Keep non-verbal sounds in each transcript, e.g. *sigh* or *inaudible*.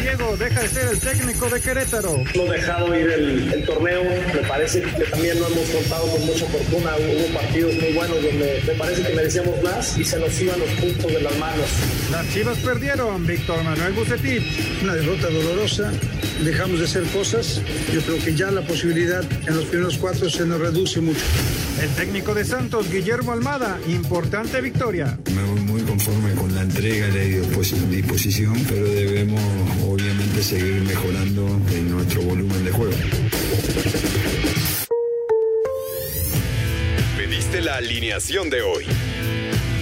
Diego deja de ser el técnico de Querétaro. Hemos dejado ir el, el torneo. Me parece que también no hemos contado con mucha fortuna. Hubo partidos muy buenos donde me parece que merecíamos más y se nos iban los puntos de las manos. Las Chivas perdieron. Víctor Manuel Bucetich. Una derrota dolorosa. Dejamos de hacer cosas. Yo creo que ya la posibilidad en los primeros cuatro se nos reduce mucho. El técnico de Santos, Guillermo Almada. Importante victoria. Me voy muy conforme con la entrega y la disposición, pero debemos obviamente seguir mejorando en nuestro volumen de juego. Pediste la alineación de hoy.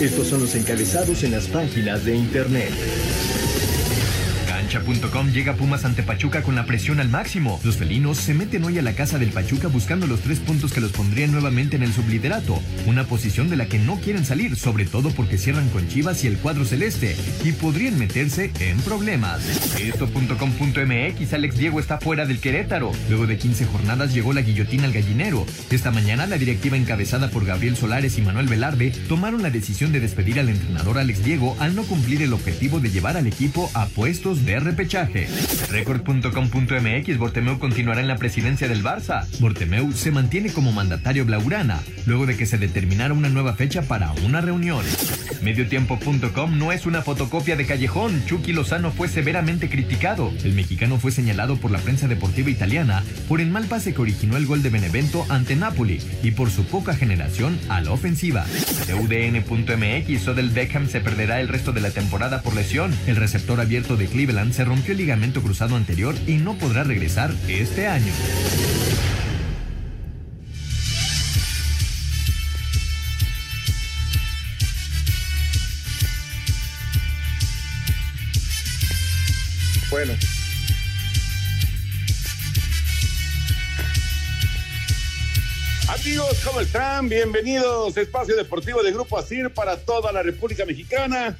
Estos son los encabezados en las páginas de internet. Cancha.com llega Pumas ante Pachuca con la presión al máximo. Los felinos se meten hoy a la casa del Pachuca buscando los tres puntos que los pondrían nuevamente en el subliderato. Una posición de la que no quieren salir, sobre todo porque cierran con Chivas y el cuadro celeste, y podrían meterse en problemas. Esto.com.mx Alex Diego está fuera del Querétaro. Luego de 15 jornadas llegó la guillotina al gallinero. Esta mañana la directiva encabezada por Gabriel Solares y Manuel Velarde tomaron la decisión de despedir al entrenador Alex Diego al no cumplir el objetivo de llevar al equipo a puestos de repechaje. Record.com.mx Bortemeu continuará en la presidencia del Barça. Bortemeu se mantiene como mandatario blaugrana, luego de que se determinara una nueva fecha para una reunión. Mediotiempo.com no es una fotocopia de Callejón. Chucky Lozano fue severamente criticado. El mexicano fue señalado por la prensa deportiva italiana por el mal pase que originó el gol de Benevento ante Napoli y por su poca generación a la ofensiva. UDN.mx, Odell Beckham se perderá el resto de la temporada por lesión. El receptor abierto de Cleveland se rompió el ligamento cruzado anterior y no podrá regresar este año. Bueno. Amigos, ¿cómo están? Bienvenidos a Espacio Deportivo de Grupo ASIR para toda la República Mexicana.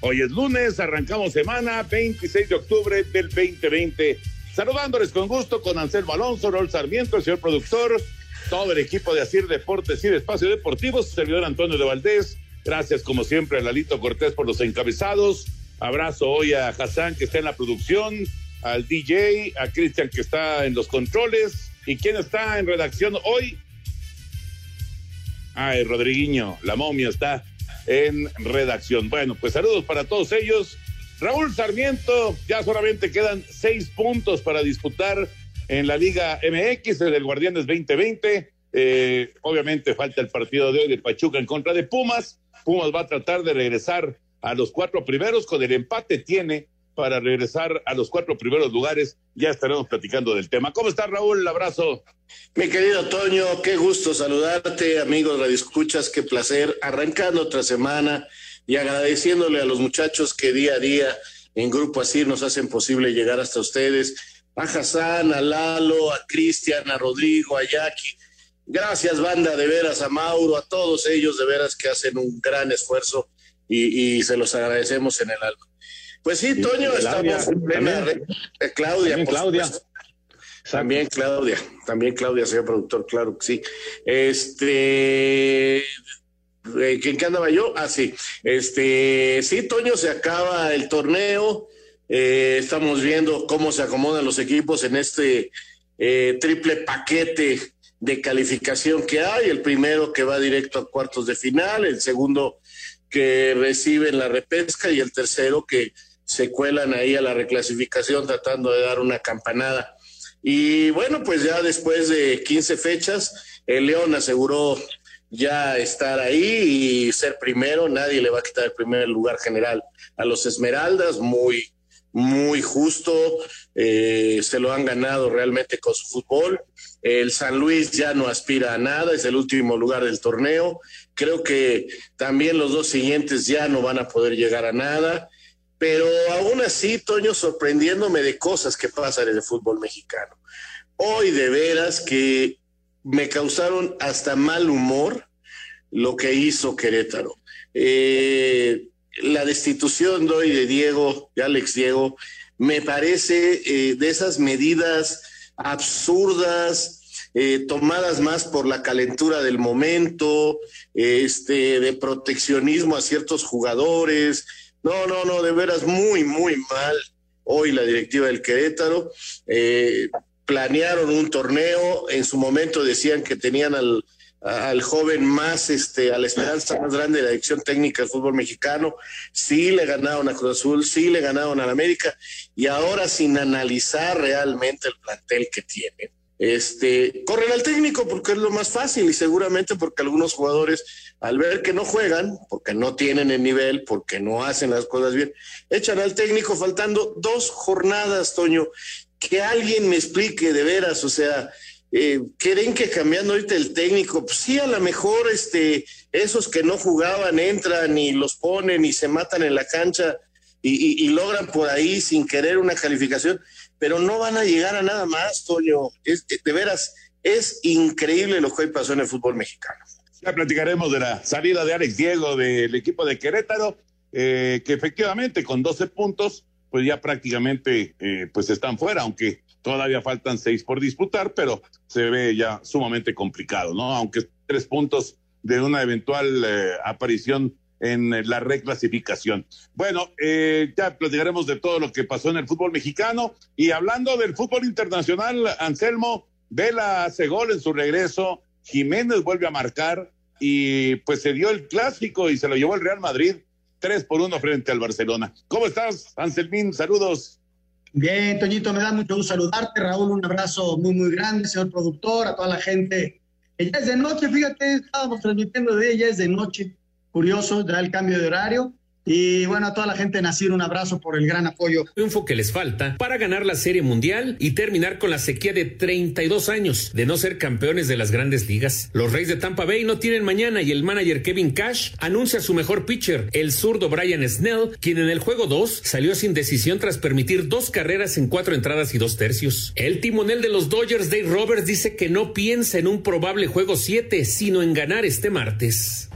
Hoy es lunes, arrancamos semana 26 de octubre del 2020. Saludándoles con gusto con Anselmo Alonso, Rol Sarmiento, el señor productor, todo el equipo de Asir Deportes y de Espacio Deportivo, su servidor Antonio de Valdés. Gracias, como siempre, a Lalito Cortés por los encabezados. Abrazo hoy a Hassan, que está en la producción, al DJ, a Cristian, que está en los controles. ¿Y quién está en redacción hoy? Ay, Rodriguiño, la momia está en redacción. Bueno, pues saludos para todos ellos. Raúl Sarmiento, ya solamente quedan seis puntos para disputar en la Liga MX, el del Guardianes 2020. Eh, obviamente falta el partido de hoy de Pachuca en contra de Pumas. Pumas va a tratar de regresar a los cuatro primeros, con el empate tiene para regresar a los cuatro primeros lugares. Ya estaremos platicando del tema. ¿Cómo está Raúl? Un abrazo. Mi querido Toño, qué gusto saludarte, amigos radioescuchas, qué placer. Arrancando otra semana y agradeciéndole a los muchachos que día a día en Grupo Así nos hacen posible llegar hasta ustedes. A Hassan, a Lalo, a Cristian, a Rodrigo, a Jackie. Gracias, banda, de veras, a Mauro, a todos ellos, de veras que hacen un gran esfuerzo y, y se los agradecemos en el alma. Pues sí, Toño, estamos en plena también, eh, Claudia, también Claudia. También Claudia, también Claudia, señor productor, claro que sí. Este, eh, ¿quién qué andaba yo? Ah, sí. Este, sí, Toño, se acaba el torneo. Eh, estamos viendo cómo se acomodan los equipos en este eh, triple paquete de calificación que hay. El primero que va directo a cuartos de final, el segundo que reciben la repesca y el tercero que se cuelan ahí a la reclasificación tratando de dar una campanada. Y bueno, pues ya después de 15 fechas, el León aseguró ya estar ahí y ser primero, nadie le va a quitar el primer lugar general a los Esmeraldas, muy, muy justo, eh, se lo han ganado realmente con su fútbol. El San Luis ya no aspira a nada, es el último lugar del torneo. Creo que también los dos siguientes ya no van a poder llegar a nada, pero aún así, Toño, sorprendiéndome de cosas que pasan en el fútbol mexicano. Hoy de veras que me causaron hasta mal humor lo que hizo Querétaro. Eh, la destitución de hoy de Diego, de Alex Diego, me parece eh, de esas medidas absurdas, eh, tomadas más por la calentura del momento, este, de proteccionismo a ciertos jugadores. No, no, no, de veras muy, muy mal hoy la directiva del Querétaro. Eh, planearon un torneo, en su momento decían que tenían al, al joven más, este, a la esperanza más grande de la dirección técnica del fútbol mexicano. Sí le ganaron a Cruz Azul, sí le ganaron a América, y ahora sin analizar realmente el plantel que tiene. Este, corren al técnico porque es lo más fácil y seguramente porque algunos jugadores al ver que no juegan, porque no tienen el nivel, porque no hacen las cosas bien, echan al técnico faltando dos jornadas, Toño. Que alguien me explique de veras, o sea, eh, ¿Creen que cambiando ahorita el técnico? Pues sí, a lo mejor este, esos que no jugaban entran y los ponen y se matan en la cancha y, logran por ahí sin querer una calificación, pero no van a llegar a nada más, Toño. Es, de veras, es increíble lo que hoy pasó en el fútbol mexicano. Ya platicaremos de la salida de Alex Diego del equipo de Querétaro, eh, que efectivamente con 12 puntos, pues ya prácticamente eh, pues están fuera, aunque Todavía faltan seis por disputar, pero se ve ya sumamente complicado, ¿no? Aunque tres puntos de una eventual eh, aparición en la reclasificación. Bueno, eh, ya platicaremos de todo lo que pasó en el fútbol mexicano y hablando del fútbol internacional, Anselmo Vela hace gol en su regreso, Jiménez vuelve a marcar y pues se dio el clásico y se lo llevó el Real Madrid, tres por uno frente al Barcelona. ¿Cómo estás, Anselmín? Saludos. Bien, Toñito, me da mucho gusto saludarte. Raúl, un abrazo muy, muy grande, señor productor, a toda la gente. Ya es de noche, fíjate, estábamos transmitiendo de ella, es de noche. Curioso, ya el cambio de horario. Y bueno, a toda la gente de Nacir, un abrazo por el gran apoyo. Triunfo que les falta para ganar la Serie Mundial y terminar con la sequía de 32 años de no ser campeones de las grandes ligas. Los Reyes de Tampa Bay no tienen mañana y el manager Kevin Cash anuncia su mejor pitcher, el zurdo Brian Snell, quien en el juego 2 salió sin decisión tras permitir dos carreras en cuatro entradas y dos tercios. El timonel de los Dodgers, Dave Roberts, dice que no piensa en un probable juego 7, sino en ganar este martes.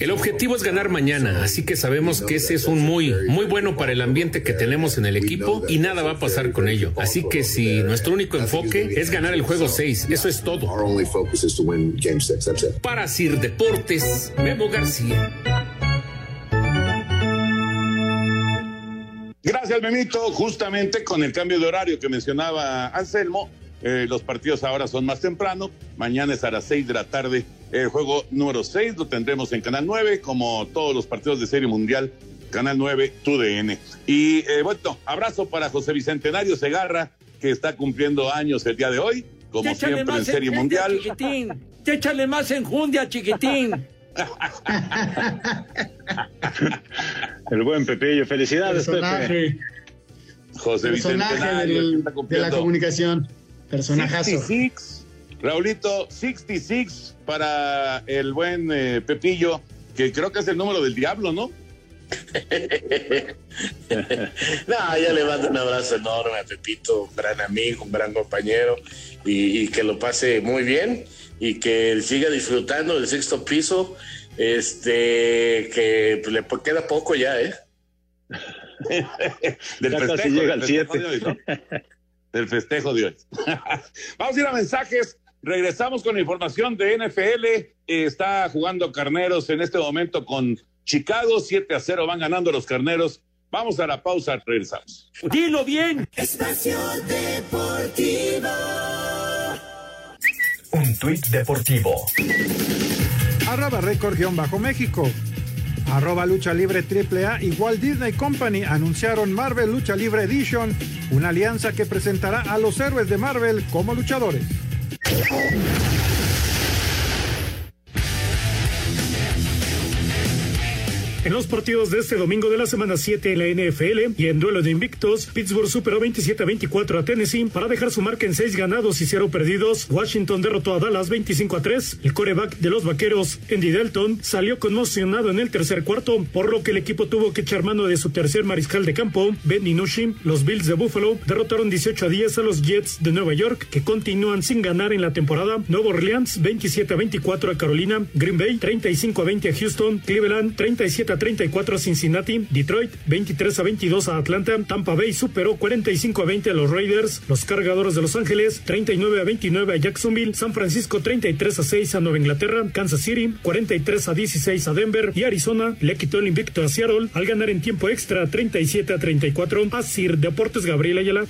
El objetivo es ganar mañana, así que que sabemos que ese es un muy, muy bueno para el ambiente que tenemos en el equipo y nada va a pasar con ello. Así que si nuestro único enfoque es ganar el juego 6, eso es todo. Para Sir Deportes, Memo García. Gracias, Memito. Justamente con el cambio de horario que mencionaba Anselmo, eh, los partidos ahora son más temprano. Mañana es a las 6 de la tarde el juego número 6 lo tendremos en Canal 9, como todos los partidos de Serie Mundial, Canal 9, TUDN. Y eh, bueno, abrazo para José Bicentenario Segarra, que está cumpliendo años el día de hoy, como siempre en Serie Mundial. Chiquitín. Échale más enjundia, chiquitín. *laughs* el buen Pepillo, felicidades, Pepe. José Bicentenario. de la comunicación. Personajazo. Raulito, 66 para el buen eh, Pepillo, que creo que es el número del diablo, ¿no? *laughs* no, ya le mando un abrazo enorme a Pepito, un gran amigo, un gran compañero, y, que lo pase muy bien y que siga disfrutando del sexto piso, este, que le queda poco ya, ¿eh? *laughs* del festejo, llega al 7. Del festejo de hoy. *laughs* Vamos a ir a mensajes. Regresamos con información de NFL. está jugando Carneros en este momento con Chicago. 7 a 0 van ganando los Carneros. Vamos a la pausa, regresamos. Dilo bien. Espacio Deportivo. Un tuit deportivo. Arroba récord-méxico. Arroba Lucha Libre AAA y Walt Disney Company anunciaron Marvel Lucha Libre Edition, una alianza que presentará a los héroes de Marvel como luchadores. Oh, my God. En los partidos de este domingo de la semana 7 en la NFL y en duelo de invictos, Pittsburgh superó 27 a 24 a Tennessee para dejar su marca en 6 ganados y 0 perdidos. Washington derrotó a Dallas 25 a 3. El coreback de los vaqueros, Andy Delton, salió conmocionado en el tercer cuarto, por lo que el equipo tuvo que echar mano de su tercer mariscal de campo, Ben DiNucci. Los Bills de Buffalo derrotaron 18 a 10 a los Jets de Nueva York, que continúan sin ganar en la temporada. Nueva Orleans 27 a 24 a Carolina. Green Bay 35 a 20 a Houston. Cleveland 37 a 34 a Cincinnati, Detroit 23 a 22 a Atlanta, Tampa Bay superó 45 a 20 a los Raiders, los cargadores de Los Ángeles 39 a 29 a Jacksonville, San Francisco 33 a 6 a Nueva Inglaterra, Kansas City 43 a 16 a Denver y Arizona le quitó el invicto a Seattle al ganar en tiempo extra 37 a 34 a Sir Deportes Gabriel Ayala.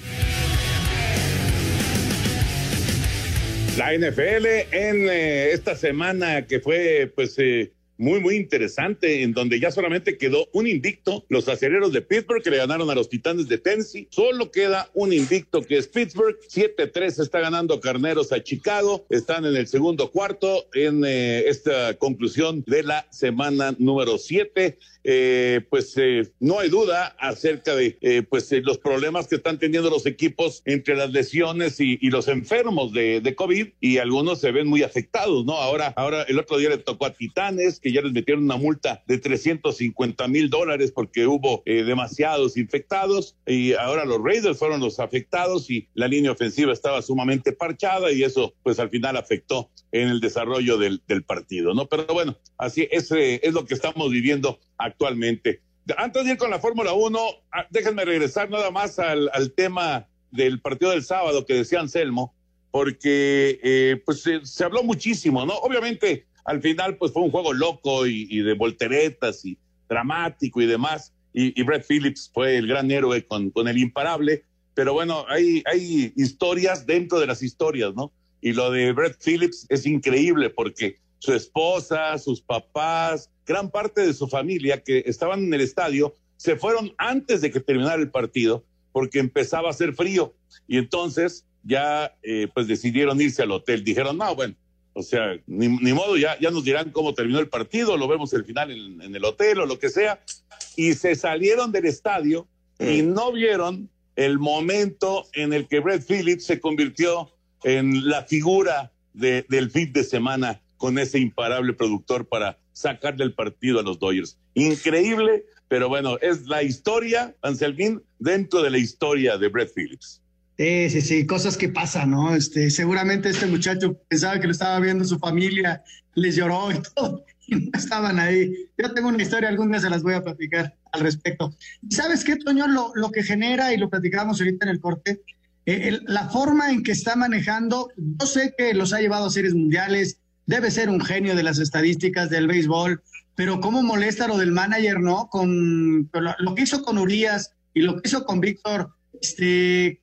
La NFL en eh, esta semana que fue pues eh, muy, muy interesante, en donde ya solamente quedó un invicto, los acereros de Pittsburgh que le ganaron a los Titanes de Tennessee. Solo queda un invicto que es Pittsburgh. 7-3 está ganando Carneros a Chicago. Están en el segundo cuarto en eh, esta conclusión de la semana número 7 eh, pues eh, no hay duda acerca de eh, pues los problemas que están teniendo los equipos entre las lesiones y, los enfermos de, de, COVID y algunos se ven muy afectados, ¿no? Ahora, ahora el otro día le tocó a Titanes que ya les metieron una multa de 350 mil dólares porque hubo demasiados infectados y ahora los Raiders fueron los afectados y la línea ofensiva estaba sumamente parchada y eso pues al final afectó en el desarrollo del, partido, ¿no? Pero bueno, así es, es lo que estamos viviendo actualmente. Antes de ir con la Fórmula 1, ah, déjenme regresar nada más al, tema del partido del sábado que decía Anselmo, porque eh, pues se, habló muchísimo, ¿no? Obviamente al final pues fue un juego loco y, de volteretas y dramático y demás, y, Brett Phillips fue el gran héroe con, el imparable, pero bueno, hay, hay historias dentro de las historias, ¿no? Y lo de Brett Phillips es increíble porque su esposa, sus papás, gran parte de su familia que estaban en el estadio, se fueron antes de que terminara el partido porque empezaba a hacer frío y entonces ya eh, pues decidieron irse al hotel. Dijeron, no, bueno, o sea, ni, modo, ya, ya nos dirán cómo terminó el partido, lo vemos el final en, en el hotel o lo que sea. Y se salieron del estadio y mm. no vieron el momento en el que Brett Phillips se convirtió en la figura de, del fin de semana con ese imparable productor para sacarle el partido a los Dodgers. Increíble, pero bueno, es la historia, Anselmín, dentro de la historia de Brett Phillips. Sí, sí, sí, cosas que pasan, ¿no? Este, seguramente este muchacho pensaba que lo estaba viendo su familia, les lloró y *laughs* todo, y no estaban ahí. Yo tengo una historia, algún día se las voy a platicar al respecto. ¿Sabes qué, Toño? Lo, lo que genera, y lo platicábamos ahorita en el corte, eh, la forma en que está manejando, yo sé que los ha llevado a series mundiales, debe ser un genio de las estadísticas del béisbol, pero cómo molesta lo del manager, ¿no? Con, lo, que hizo con Urias y lo que hizo con Víctor, este,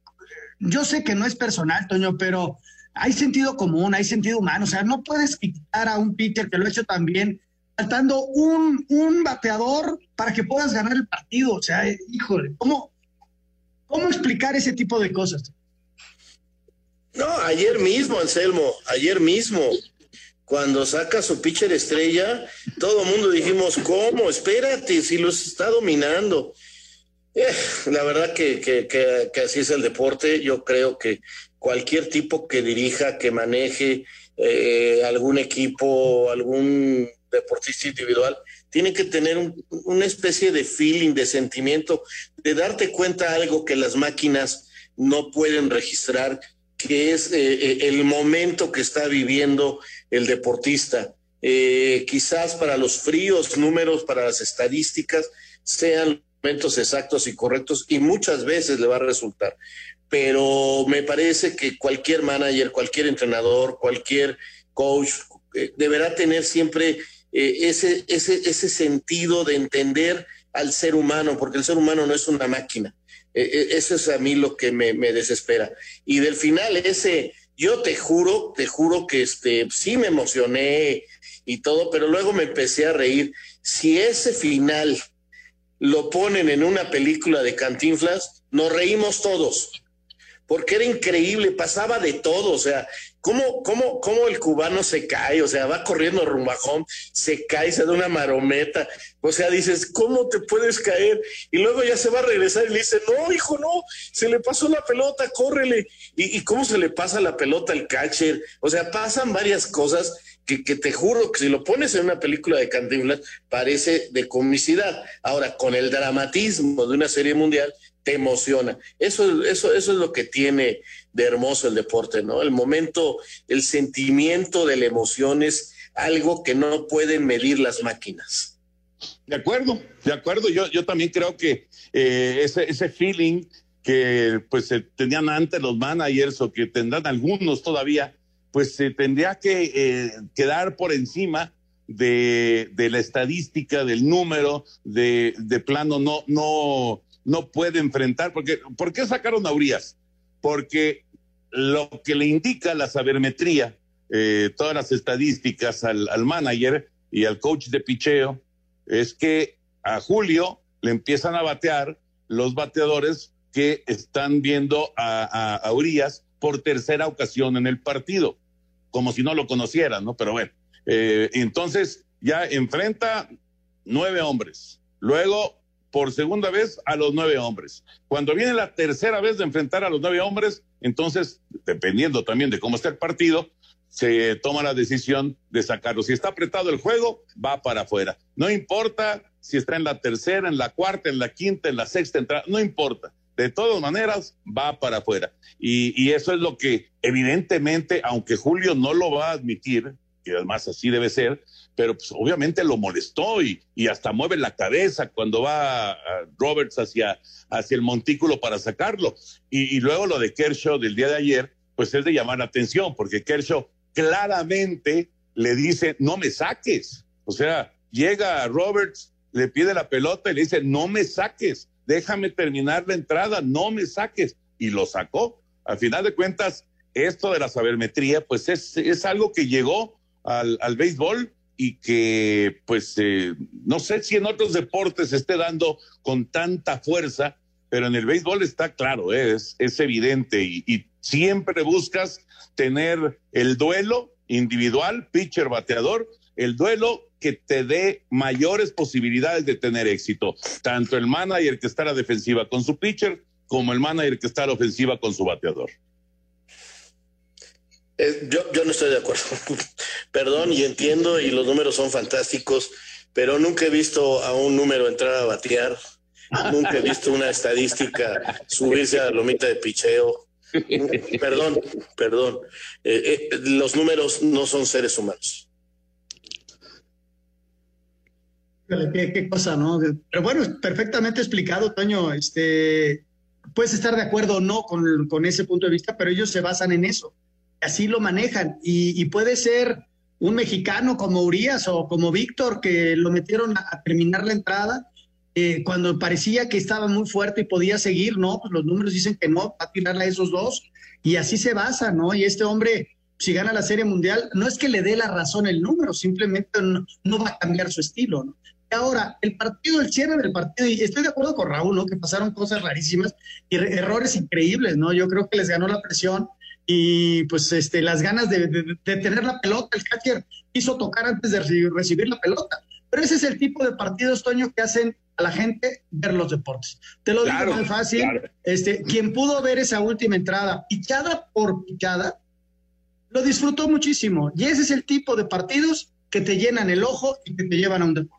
yo sé que no es personal, Toño, pero hay sentido común, hay sentido humano, o sea, no puedes quitar a un pitcher que lo ha hecho también faltando un, un bateador para que puedas ganar el partido, o sea, híjole, ¿cómo, ¿Cómo explicar ese tipo de cosas? No, ayer mismo, Anselmo, ayer mismo, cuando saca su pitcher estrella, todo el mundo dijimos, ¿cómo? Espérate, si los está dominando. Eh, *laughs* la verdad que, que, así es el deporte. Yo creo que cualquier tipo que dirija, que maneje eh, algún equipo, algún deportista individual, tiene que tener una especie de feeling, de sentimiento, de darte cuenta algo que las máquinas no pueden registrar, que es eh, eh, el momento que está viviendo el deportista. Quizás para los fríos números, para las estadísticas, sean exactos y correctos y muchas veces le va a resultar. Pero me parece que cualquier manager, cualquier entrenador, cualquier coach deberá tener siempre eh, ese, ese, ese sentido de entender al ser humano, porque el ser humano no es una máquina. Eh, eh, eso es a mí lo que me, desespera. Y del final, ese, yo te juro, te juro que este, sí me emocioné y todo, pero luego me empecé a reír. Si ese final lo ponen en una película de Cantinflas, nos reímos todos, porque era increíble, pasaba de todo, o sea, ¿cómo, cómo, cómo el cubano se cae? O sea, va corriendo rumbajón, se cae, se da una marometa, o sea, dices, ¿cómo te puedes caer? Y luego ya se va a regresar y le dice, no, hijo, no, se le pasó la pelota, córrele. ¿Y, y cómo se le pasa la pelota al catcher? O sea, pasan varias cosas que, te juro que si lo pones en una película de Cantinflas parece de comicidad. Ahora, con el dramatismo de una serie mundial, te emociona. Eso, eso, eso es lo que tiene de hermoso el deporte, ¿no? El momento, el sentimiento de la emoción es algo que no pueden medir las máquinas. De acuerdo, de acuerdo. Yo, yo también creo que eh, ese, ese feeling que pues tenían antes los managers o que tendrán algunos todavía, pues se tendría que eh, quedar por encima de, la estadística, del número, de, plano no, no, no puede enfrentar. Porque, ¿Por qué sacaron a Urias? Porque lo que le indica la sabermetría, eh, todas las estadísticas al, manager y al coach de picheo, es que a Julio le empiezan a batear los bateadores que están viendo a Urias por tercera ocasión en el partido, como si no lo conocieran, ¿no? Pero bueno, eh, entonces ya enfrenta nueve hombres, luego por segunda vez a los nueve hombres. Cuando viene la tercera vez de enfrentar a los nueve hombres, entonces, dependiendo también de cómo está el partido, se toma la decisión de sacarlo. Si está apretado el juego, va para afuera. No importa si está en la tercera, en la cuarta, en la quinta, en la sexta entrada, no importa de todas maneras va para afuera. Y, y, eso es lo que evidentemente, aunque Julio no lo va a admitir, y además así debe ser, pero pues obviamente lo molestó y, y hasta mueve la cabeza cuando va Roberts hacia, hacia el montículo para sacarlo. Y, y luego lo de Kershaw del día de ayer, pues es de llamar la atención, porque Kershaw claramente le dice, no me saques. O sea, llega Roberts, le pide la pelota y le dice, no me saques déjame terminar la entrada, no me saques. Y lo sacó. Al final de cuentas, esto de la sabermetría, pues es, es algo que llegó al, al béisbol y que, pues, eh, no sé si en otros deportes se esté dando con tanta fuerza, pero en el béisbol está claro, ¿eh? es, es evidente y, y siempre buscas tener el duelo individual, pitcher, bateador, el duelo que te dé mayores posibilidades de tener éxito. Tanto el manager que está a la defensiva con su pitcher, como el manager que está a la ofensiva con su bateador. Eh, yo, yo no estoy de acuerdo. *laughs* Perdón, y entiendo, y los números son fantásticos, pero nunca he visto a un número entrar a batear. Nunca he visto una estadística subirse a la lomita de picheo. Perdón, perdón. Eh, eh, los números no son seres humanos. Qué, cosa, ¿no? Pero bueno, perfectamente explicado, Toño. Este, puedes estar de acuerdo o no con, con, ese punto de vista, pero ellos se basan en eso. Así lo manejan. Y, puede ser un mexicano como Urias o como Víctor, que lo metieron a, a terminar la entrada, eh, cuando parecía que estaba muy fuerte y podía seguir, ¿no? Pues los números dicen que no, va a tirarle a esos dos. Y así se basa, ¿no? Y este hombre, si gana la Serie Mundial, no es que le dé la razón el número, simplemente no, no va a cambiar su estilo, ¿no? Ahora, el partido, el cierre del partido, y estoy de acuerdo con Raúl, ¿no? Que pasaron cosas rarísimas y errores increíbles, ¿no? Yo creo que les ganó la presión y pues este, las ganas de, de, de tener la pelota. El catcher quiso tocar antes de recibir la pelota. Pero ese es el tipo de partidos, Toño, que hacen a la gente ver los deportes. Te lo claro, digo muy fácil. Claro. Este, quien pudo ver esa última entrada, pichada por pichada, lo disfrutó muchísimo. Y ese es el tipo de partidos que te llenan el ojo y que te llevan a un deporte.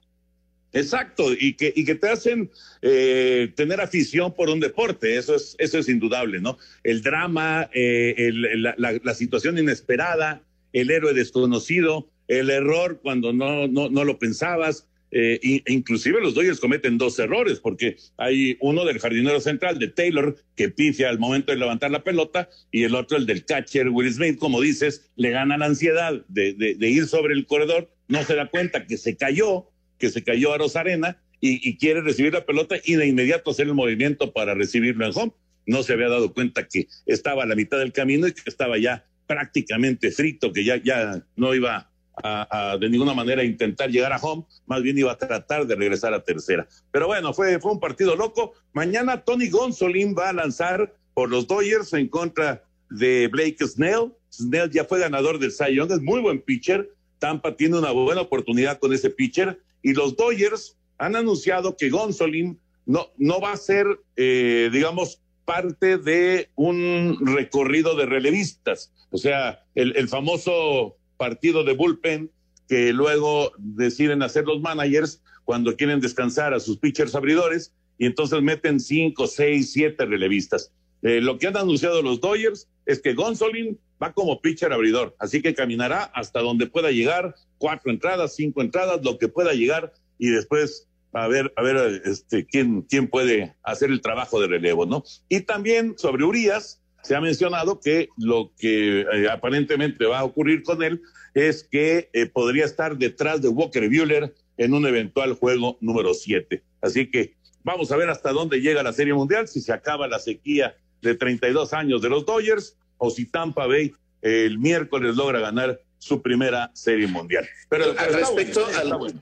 Exacto, y que, y que te hacen eh, tener afición por un deporte, eso es, eso es indudable, ¿no? El drama, eh, el, la, situación inesperada, el héroe desconocido, el error cuando no, no, no lo pensabas, eh, inclusive los Dodgers cometen dos errores, porque hay uno del jardinero central, de Taylor, que pifia al momento de levantar la pelota, y el otro, el del catcher, Will Smith, como dices, le gana la ansiedad de ir sobre el corredor, no se da cuenta que se cayó, que se cayó a Rosarena y, quiere recibir la pelota y de inmediato hacer el movimiento para recibirlo en home. No se había dado cuenta que estaba a la mitad del camino y que estaba ya prácticamente frito, que ya, ya no iba a, de ninguna manera intentar llegar a home, más bien iba a tratar de regresar a tercera. Pero bueno, fue, fue un partido loco. Mañana Tony Gonzolin va a lanzar por los Dodgers en contra de Blake Snell. Snell ya fue ganador del Cy Young, es muy buen pitcher. Tampa tiene una buena oportunidad con ese pitcher y los Dodgers han anunciado que Gonzolin no, no va a ser, eh, digamos, parte de un recorrido de relevistas. O sea, el, el famoso partido de bullpen que luego deciden hacer los managers cuando quieren descansar a sus pitchers abridores y entonces meten cinco, seis, siete relevistas. Eh, lo que han anunciado los Dodgers es que Gonzolin va como pitcher abridor, así que caminará hasta donde pueda llegar, cuatro entradas, cinco entradas, lo que pueda llegar y después a ver, a ver este, quién, quién puede hacer el trabajo de relevo, ¿no? Y también sobre Urias, se ha mencionado que lo que eh, aparentemente va a ocurrir con él es que eh, podría estar detrás de Walker Buehler en un eventual juego número 7. Así que vamos a ver hasta dónde llega la Serie Mundial, si se acaba la sequía de 32 años de los Dodgers o si Tampa Bay el miércoles logra ganar su primera Serie Mundial. Pero, al respecto,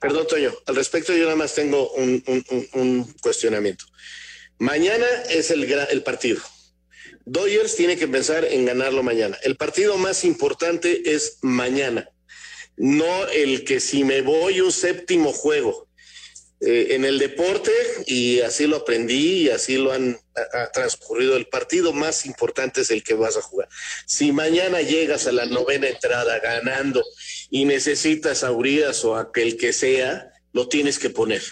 perdón Toño, al respecto yo nada más tengo un, un, cuestionamiento. Mañana es el, el partido Dodgers tiene que pensar en ganarlo mañana. El partido más importante es mañana, no el que si me voy un séptimo juego. Eh, en el deporte, y así lo aprendí y así lo han transcurrido, el partido más importante es el que vas a jugar. Si mañana llegas a la novena entrada ganando y necesitas a Urias o a aquel que sea, lo tienes que poner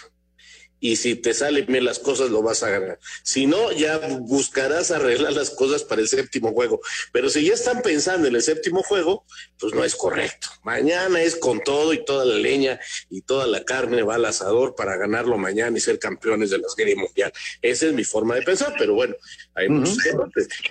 y si te salen bien las cosas lo vas a ganar. Si no, ya buscarás arreglar las cosas para el séptimo juego. Pero si ya están pensando en el séptimo juego, pues no es correcto. Mañana es con todo y toda la leña y toda la carne va al asador para ganarlo mañana y ser campeones de la Serie Mundial. Esa es mi forma de pensar, pero bueno, hay muchos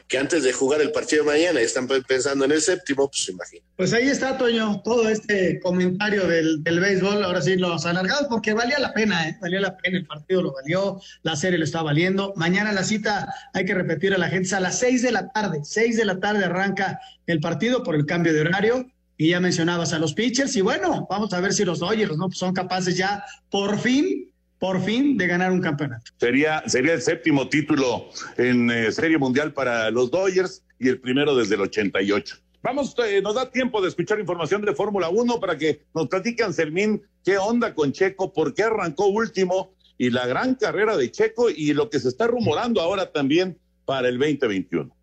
que antes de jugar el partido de mañana están pensando en el séptimo, pues imagina. Pues ahí está, Toño, todo este comentario del, del béisbol, ahora sí los alargados, porque valía la pena, ¿eh? valía la pena el partido lo valió, la serie lo está valiendo. Mañana la cita, hay que repetir a la gente, a las seis de la tarde, seis de la tarde arranca el partido por el cambio de horario. Y ya mencionabas a los pitchers, y bueno, vamos a ver si los Dodgers ¿no? son capaces ya por fin por fin de ganar un campeonato. Sería, sería el séptimo título en eh, Serie Mundial para los Dodgers y el primero desde el 88. Vamos, eh, nos da tiempo de escuchar información de Fórmula 1 para que nos platiquen, Sermín, qué onda con Checo, por qué arrancó último y la gran carrera de Checo y lo que se está rumorando ahora también para el 2021.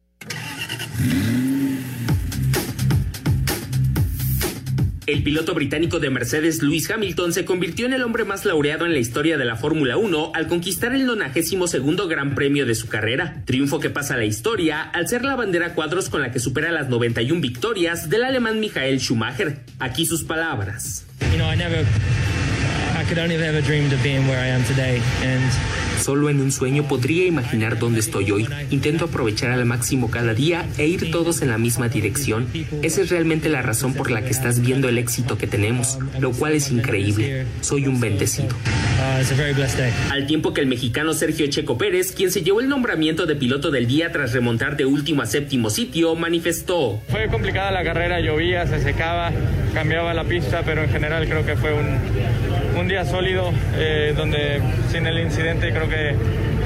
El piloto británico de Mercedes, Lewis Hamilton, se convirtió en el hombre más laureado en la historia de la Fórmula 1 al conquistar el 92 Gran Premio de su carrera, triunfo que pasa a la historia al ser la bandera cuadros con la que supera las 91 victorias del alemán Michael Schumacher. Aquí sus palabras. Solo en un sueño podría imaginar dónde estoy hoy. Intento aprovechar al máximo cada día e ir todos en la misma dirección. Esa es realmente la razón por la que estás viendo el éxito que tenemos, lo cual es increíble. Soy un bendecido. Uh, al tiempo que el mexicano Sergio Checo Pérez, quien se llevó el nombramiento de piloto del día tras remontar de último a séptimo sitio, manifestó. Fue complicada la carrera, llovía, se secaba, cambiaba la pista, pero en general creo que fue un, un día sólido, eh, donde sin el incidente creo que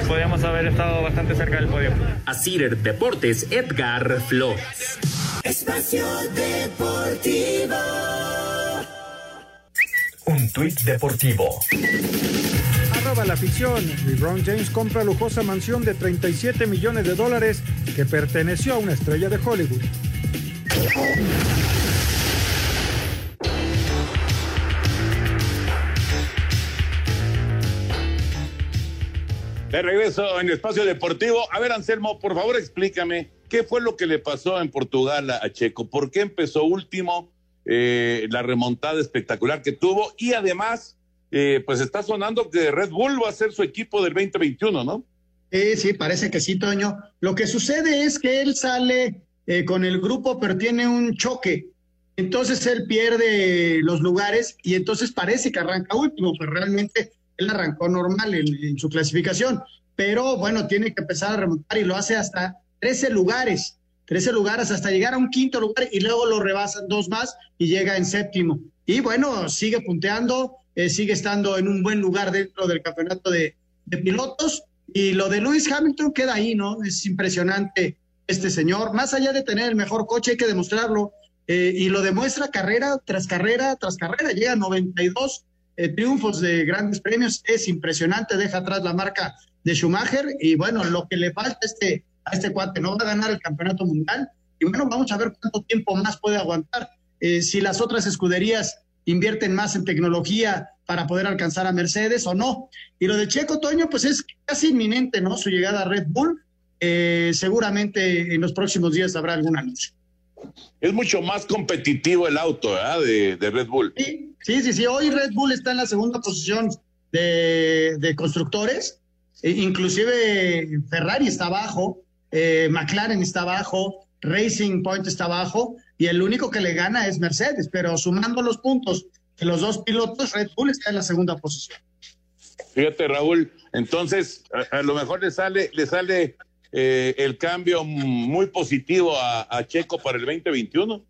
podríamos haber estado bastante cerca del podio. A Cider Deportes, Edgar Flores. Espacio Deportivo. Un tuit deportivo. Arroba la ficción. LeBron James compra lujosa mansión de 37 millones de dólares que perteneció a una estrella de Hollywood. De regreso en Espacio Deportivo. A ver, Anselmo, por favor explícame qué fue lo que le pasó en Portugal a, Checo. ¿Por qué empezó último? Eh, la remontada espectacular que tuvo y además, eh, pues está sonando que Red Bull va a ser su equipo del 2021, ¿no? Sí, sí, parece que sí, Toño. Lo que sucede es que él sale eh, con el grupo, pero tiene un choque. Entonces él pierde los lugares y entonces parece que arranca último, pero realmente él arrancó normal en, su clasificación, pero bueno, tiene que empezar a remontar y lo hace hasta 13 lugares, 13 lugares hasta llegar a un quinto lugar y luego lo rebasan dos más y llega en séptimo. y bueno, sigue punteando, eh, sigue estando en un buen lugar dentro del campeonato de, pilotos. Y lo de Lewis Hamilton queda ahí, ¿no? Es impresionante este señor. Más allá de tener el mejor coche, hay que demostrarlo. Eh, y lo demuestra carrera tras carrera tras carrera. Llega a 92 eh, triunfos de grandes premios. Es impresionante. Deja atrás la marca de Schumacher. Y bueno, lo que le falta a este, a este cuate, no va a ganar el campeonato mundial. Y bueno, vamos a ver cuánto tiempo más puede aguantar. Eh, si las otras escuderías invierten más en tecnología para poder alcanzar a Mercedes o no. Y lo de Checo Toño, pues es casi inminente, ¿no? Su llegada a Red Bull. Eh, seguramente en los próximos días habrá algún anuncio. Es mucho más competitivo el auto ¿verdad? De, de, Red Bull. Sí, sí, sí, sí. Hoy Red Bull está en la segunda posición de, constructores. E inclusive Ferrari está abajo, eh, McLaren está abajo, Racing Point está abajo y el único que le gana es Mercedes, pero sumando los puntos de los dos pilotos, Red Bull está en la segunda posición. Fíjate, Raúl, entonces a, lo mejor le sale, le sale eh, el cambio muy positivo a, Checo para el 2021.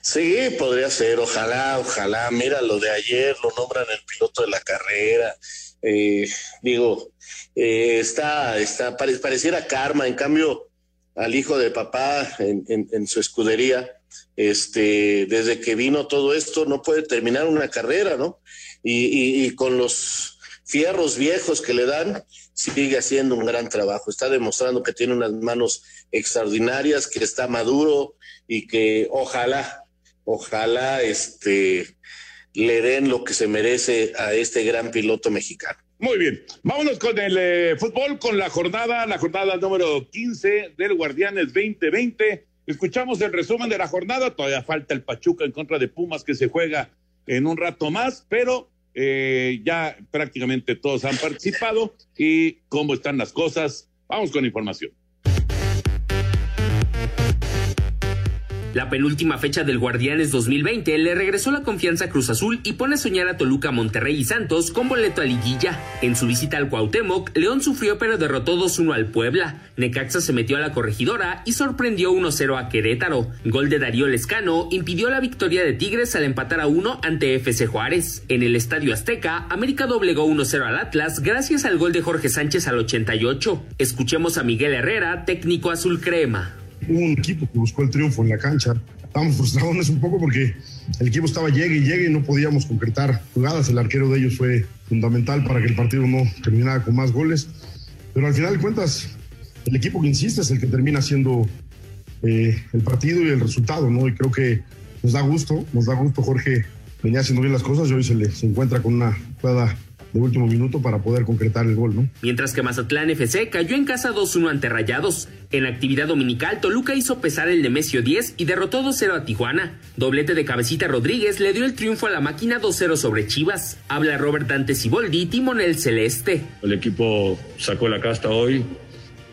Sí, podría ser, ojalá, ojalá. Mira, lo de ayer lo nombran el piloto de la carrera. Eh, digo, eh, está, está, pareciera karma, en cambio, al hijo de papá en, su escudería, este, desde que vino todo esto, no puede terminar una carrera, ¿no? Y, y con los fierros viejos que le dan, sigue haciendo un gran trabajo. Está demostrando que tiene unas manos extraordinarias, que está maduro y que ojalá, ojalá este, le den lo que se merece a este gran piloto mexicano. Muy bien, vámonos con el eh, fútbol, con la jornada, la jornada número 15 del Guardianes 2020. Escuchamos el resumen de la jornada, todavía falta el Pachuca en contra de Pumas que se juega en un rato más, pero eh, ya prácticamente todos han participado y cómo están las cosas. Vamos con información. La penúltima fecha del Guardianes 2020 le regresó la confianza a Cruz Azul y pone a soñar a Toluca, Monterrey y Santos con boleto a liguilla. En su visita al Cuauhtémoc, León sufrió pero derrotó 2-1 al Puebla. Necaxa se metió a la corregidora y sorprendió 1-0 a Querétaro. Gol de Darío Lescano impidió la victoria de Tigres al empatar a 1 ante FC Juárez. En el Estadio Azteca, América doblegó 1-0 al Atlas gracias al gol de Jorge Sánchez al 88. Escuchemos a Miguel Herrera, técnico azul crema un equipo que buscó el triunfo en la cancha. Estábamos frustrados un poco porque el equipo estaba llegue y llegue y no podíamos concretar jugadas. El arquero de ellos fue fundamental para que el partido no terminara con más goles. Pero al final de cuentas, el equipo que insiste es el que termina siendo eh, el partido y el resultado, ¿no? Y creo que nos da gusto, nos da gusto. Jorge venía haciendo bien las cosas y hoy se le se encuentra con una jugada de último minuto para poder concretar el gol, ¿no? Mientras que Mazatlán FC cayó en casa 2-1 ante Rayados. En actividad dominical, Toluca hizo pesar el Nemesio 10 y derrotó 2-0 a Tijuana. Doblete de Cabecita Rodríguez le dio el triunfo a la máquina 2-0 sobre Chivas. Habla Robert Dante Siboldi, timonel celeste. El equipo sacó la casta hoy,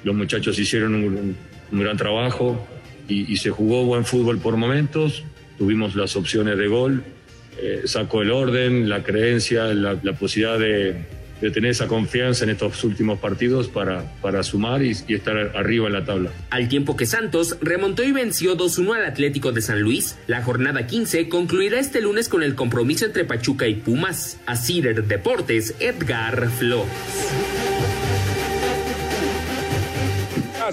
los muchachos hicieron un, un gran trabajo y, y se jugó buen fútbol por momentos, tuvimos las opciones de gol, eh, sacó el orden, la creencia, la, la posibilidad de, de, tener esa confianza en estos últimos partidos para, para sumar y, y, estar arriba en la tabla. Al tiempo que Santos remontó y venció 2-1 al Atlético de San Luis, la jornada 15 concluirá este lunes con el compromiso entre Pachuca y Pumas. A Cider Deportes, Edgar Flores.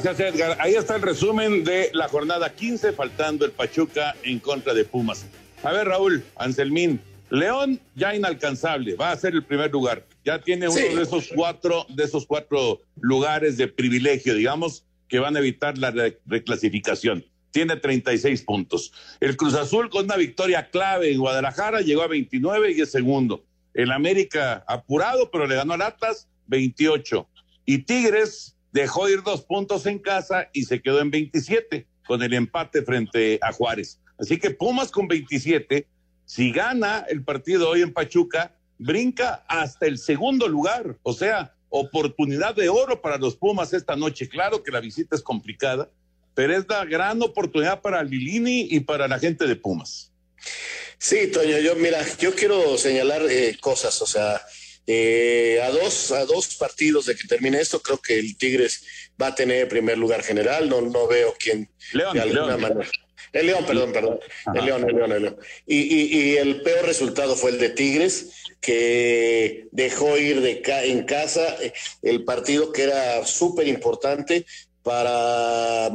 Gracias, Edgar. Ahí está el resumen de la jornada 15, faltando el Pachuca en contra de Pumas. A ver, Raúl, Anselmín, León ya inalcanzable, va a ser el primer lugar. Ya tiene uno sí. de esos cuatro, de esos cuatro lugares de privilegio, digamos, que van a evitar la re reclasificación. Tiene 36 puntos. El Cruz Azul con una victoria clave en Guadalajara llegó a 29 y es segundo. El América apurado, pero le ganó al Atlas 28. Y Tigres dejó ir dos puntos en casa y se quedó en 27 con el empate frente a Juárez. Así que Pumas con 27, si gana el partido hoy en Pachuca, brinca hasta el segundo lugar. O sea, oportunidad de oro para los Pumas esta noche. Claro que la visita es complicada, pero es la gran oportunidad para Lilini y para la gente de Pumas. Sí, Toño, yo mira, yo quiero señalar eh, cosas, o sea, eh, a dos a dos partidos de que termine esto, creo que el Tigres va a tener primer lugar general. No, no veo quién León, de alguna León. manera. El León, perdón, perdón. El León, el León, el León. Y, y, el peor resultado fue el de Tigres, que dejó ir de en casa eh, el partido que era súper importante para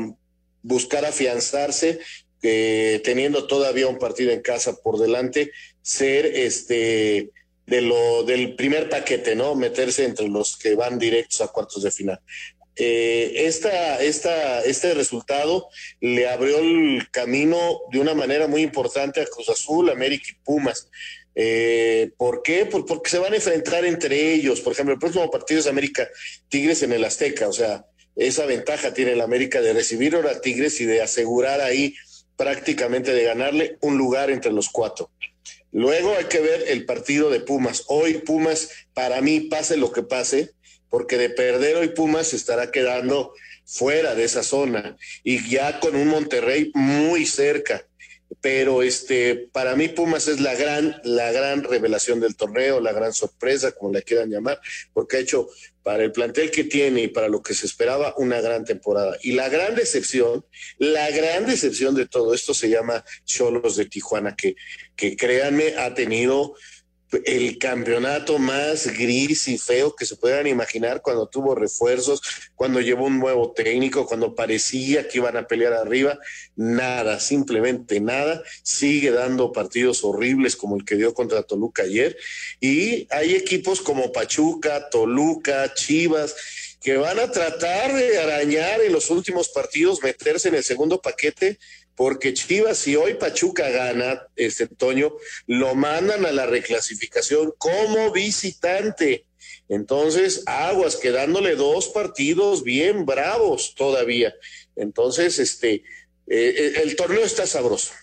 buscar afianzarse, teniendo todavía un partido en casa por delante, ser este de lo del primer paquete, ¿no? Meterse entre los que van directos a cuartos de final. Eh, esta, este resultado le abrió el camino de una manera muy importante a Cruz Azul, América y Pumas. Eh, ¿Por qué? Pues porque se van a enfrentar entre ellos. Por ejemplo, el próximo partido es América Tigres en el Azteca. O sea, esa ventaja tiene el América de recibir ahora Tigres y de asegurar ahí prácticamente de ganarle un lugar entre los cuatro. Luego hay que ver el partido de Pumas. Hoy Pumas, para mí, pase lo que pase, porque de perder hoy Pumas se estará quedando fuera de esa zona y ya con un Monterrey muy cerca. Pero este, para mí Pumas es la gran, la gran revelación del torneo, la gran sorpresa, como la quieran llamar, porque ha hecho para el plantel que tiene y para lo que se esperaba una gran temporada. Y la gran decepción, la gran decepción de todo esto se llama Cholos de Tijuana, que, que créanme, ha tenido el campeonato más gris y feo que se puedan imaginar cuando tuvo refuerzos, cuando llevó un nuevo técnico, cuando parecía que iban a pelear arriba, nada, simplemente nada, sigue dando partidos horribles como el que dio contra Toluca ayer. Y hay equipos como Pachuca, Toluca, Chivas que van a tratar de arañar en los últimos partidos, meterse en el segundo paquete porque Chivas, si hoy Pachuca gana, este Toño, lo mandan a la reclasificación como visitante. Entonces, aguas, quedándole dos partidos bien bravos todavía. Entonces, este, eh, eh, el torneo está sabroso.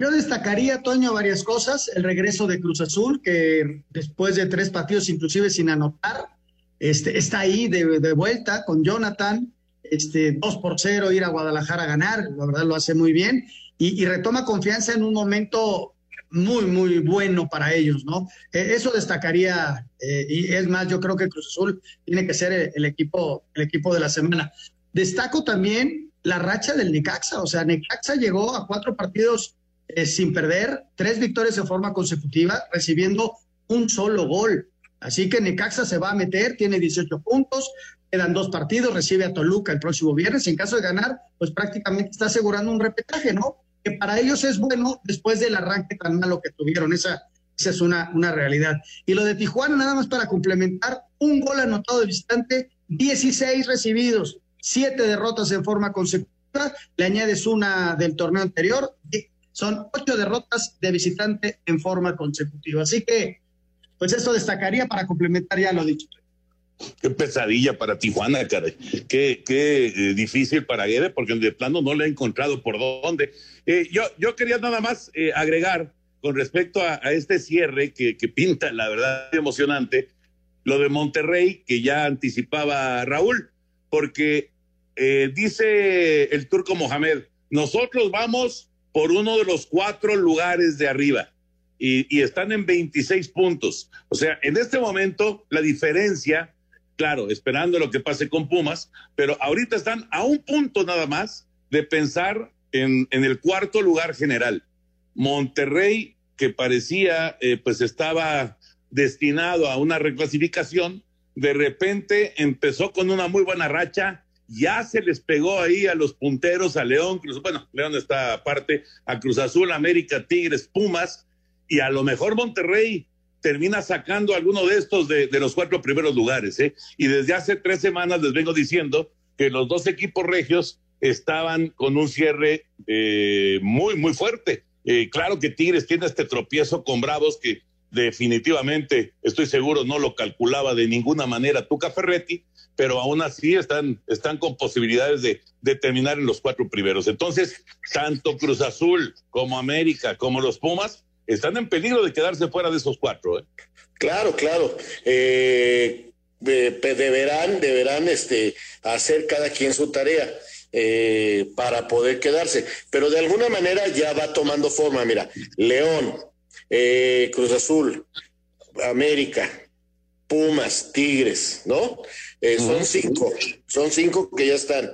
Yo destacaría, Toño, varias cosas. El regreso de Cruz Azul, que después de tres partidos, inclusive sin anotar, este, está ahí de, de vuelta con Jonathan este, 2 por 0, ir a Guadalajara a ganar, la verdad lo hace muy bien, y, retoma confianza en un momento muy, muy bueno para ellos, ¿no? E, eso destacaría, eh, y es más, yo creo que Cruz Azul tiene que ser el, equipo, el equipo de la semana. Destaco también la racha del Necaxa, o sea, Necaxa llegó a cuatro partidos eh, sin perder, tres victorias de forma consecutiva, recibiendo un solo gol. Así que Necaxa se va a meter, tiene 18 puntos, quedan dos partidos, recibe a Toluca el próximo viernes. En caso de ganar, pues prácticamente está asegurando un repetaje, ¿no? Que para ellos es bueno después del arranque tan malo que tuvieron. Esa, esa es una, una realidad. Y lo de Tijuana, nada más para complementar, un gol anotado de visitante, 16 recibidos, siete derrotas en forma consecutiva, le añades una del torneo anterior, son ocho derrotas de visitante en forma consecutiva. Así que, pues esto destacaría para complementar ya lo dicho. Qué pesadilla para Tijuana, caray. Qué, qué eh, difícil para Guede, porque de plano no le ha encontrado por dónde. Eh, yo, yo quería nada más eh, agregar con respecto a, este cierre que, que, pinta, la verdad, emocionante, lo de Monterrey, que ya anticipaba Raúl, porque dice el turco Mohamed, nosotros vamos por uno de los cuatro lugares de arriba. Y, y, están en 26 puntos. O sea, en este momento la diferencia claro, esperando lo que pase con Pumas, pero ahorita están a un punto nada más de pensar en, el cuarto lugar general. Monterrey, que parecía, eh, pues estaba destinado a una reclasificación, de repente empezó con una muy buena racha, ya se les pegó ahí a los punteros, a León, bueno, León está aparte, a Cruz Azul, América, Tigres, Pumas, y a lo mejor Monterrey termina sacando alguno de estos de, los cuatro primeros lugares. ¿eh? Y desde hace tres semanas les vengo diciendo que los dos equipos regios estaban con un cierre eh, muy, muy fuerte. Eh, claro que Tigres tiene este tropiezo con Bravos que definitivamente, estoy seguro, no lo calculaba de ninguna manera Tuca Ferretti, pero aún así están, están con posibilidades de, de terminar en los cuatro primeros. Entonces, tanto Cruz Azul como América como los Pumas están en peligro de quedarse fuera de esos cuatro. ¿eh? Claro, claro. Eh, deberán, deberán este, hacer cada quien su tarea. Eh, para poder quedarse, pero de alguna manera ya va tomando forma. Mira, León, eh, Cruz Azul, América, Pumas, Tigres, ¿no? Son cinco, son cinco que ya están.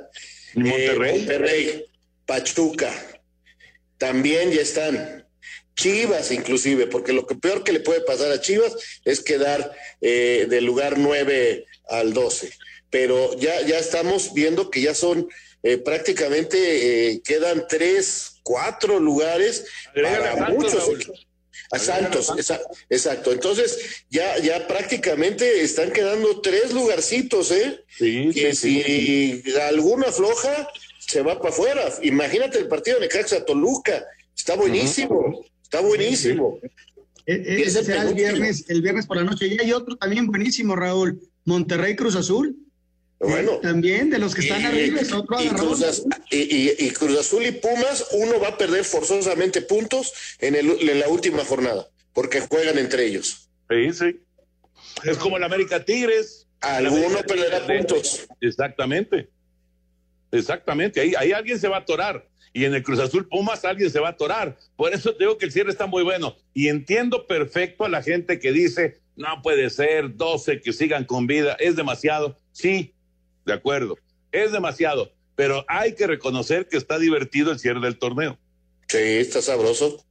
Monterrey? Monterrey, Pachuca, también ya están. Chivas inclusive, porque lo que peor que le puede pasar a Chivas es quedar eh, del lugar 9 al 12. Pero ya, ya estamos viendo que ya son eh, prácticamente, eh, quedan tres, cuatro lugares para muchos. A Santos, exacto. Entonces, ya, ya prácticamente están quedando tres lugarcitos, ¿eh? Sí, que si alguna floja, se va para afuera. Imagínate el partido de Necaxa Toluca. Está buenísimo, está buenísimo. E- Ese será el viernes, el viernes por la noche. Y hay otro también buenísimo, Raúl. Monterrey Cruz Azul. Bueno. También de los que están Y- arriba es otro y. Cruz Az- y- y- y Cruz Azul y Pumas, uno va a perder forzosamente puntos en, el, en la última jornada, porque juegan entre ellos. Sí, sí. Es como el América Tigres. Alguno América perderá Tigres. puntos. Exactamente. Exactamente. Ahí, ahí alguien se va a atorar. Y en el Cruz Azul Pumas alguien se va a atorar. Por eso te digo que el cierre está muy bueno. Y entiendo perfecto a la gente que dice, no puede ser 12 que sigan con vida. Es demasiado. Sí, de acuerdo. Es demasiado. Pero hay que reconocer que está divertido el cierre del torneo. Sí, está sabroso.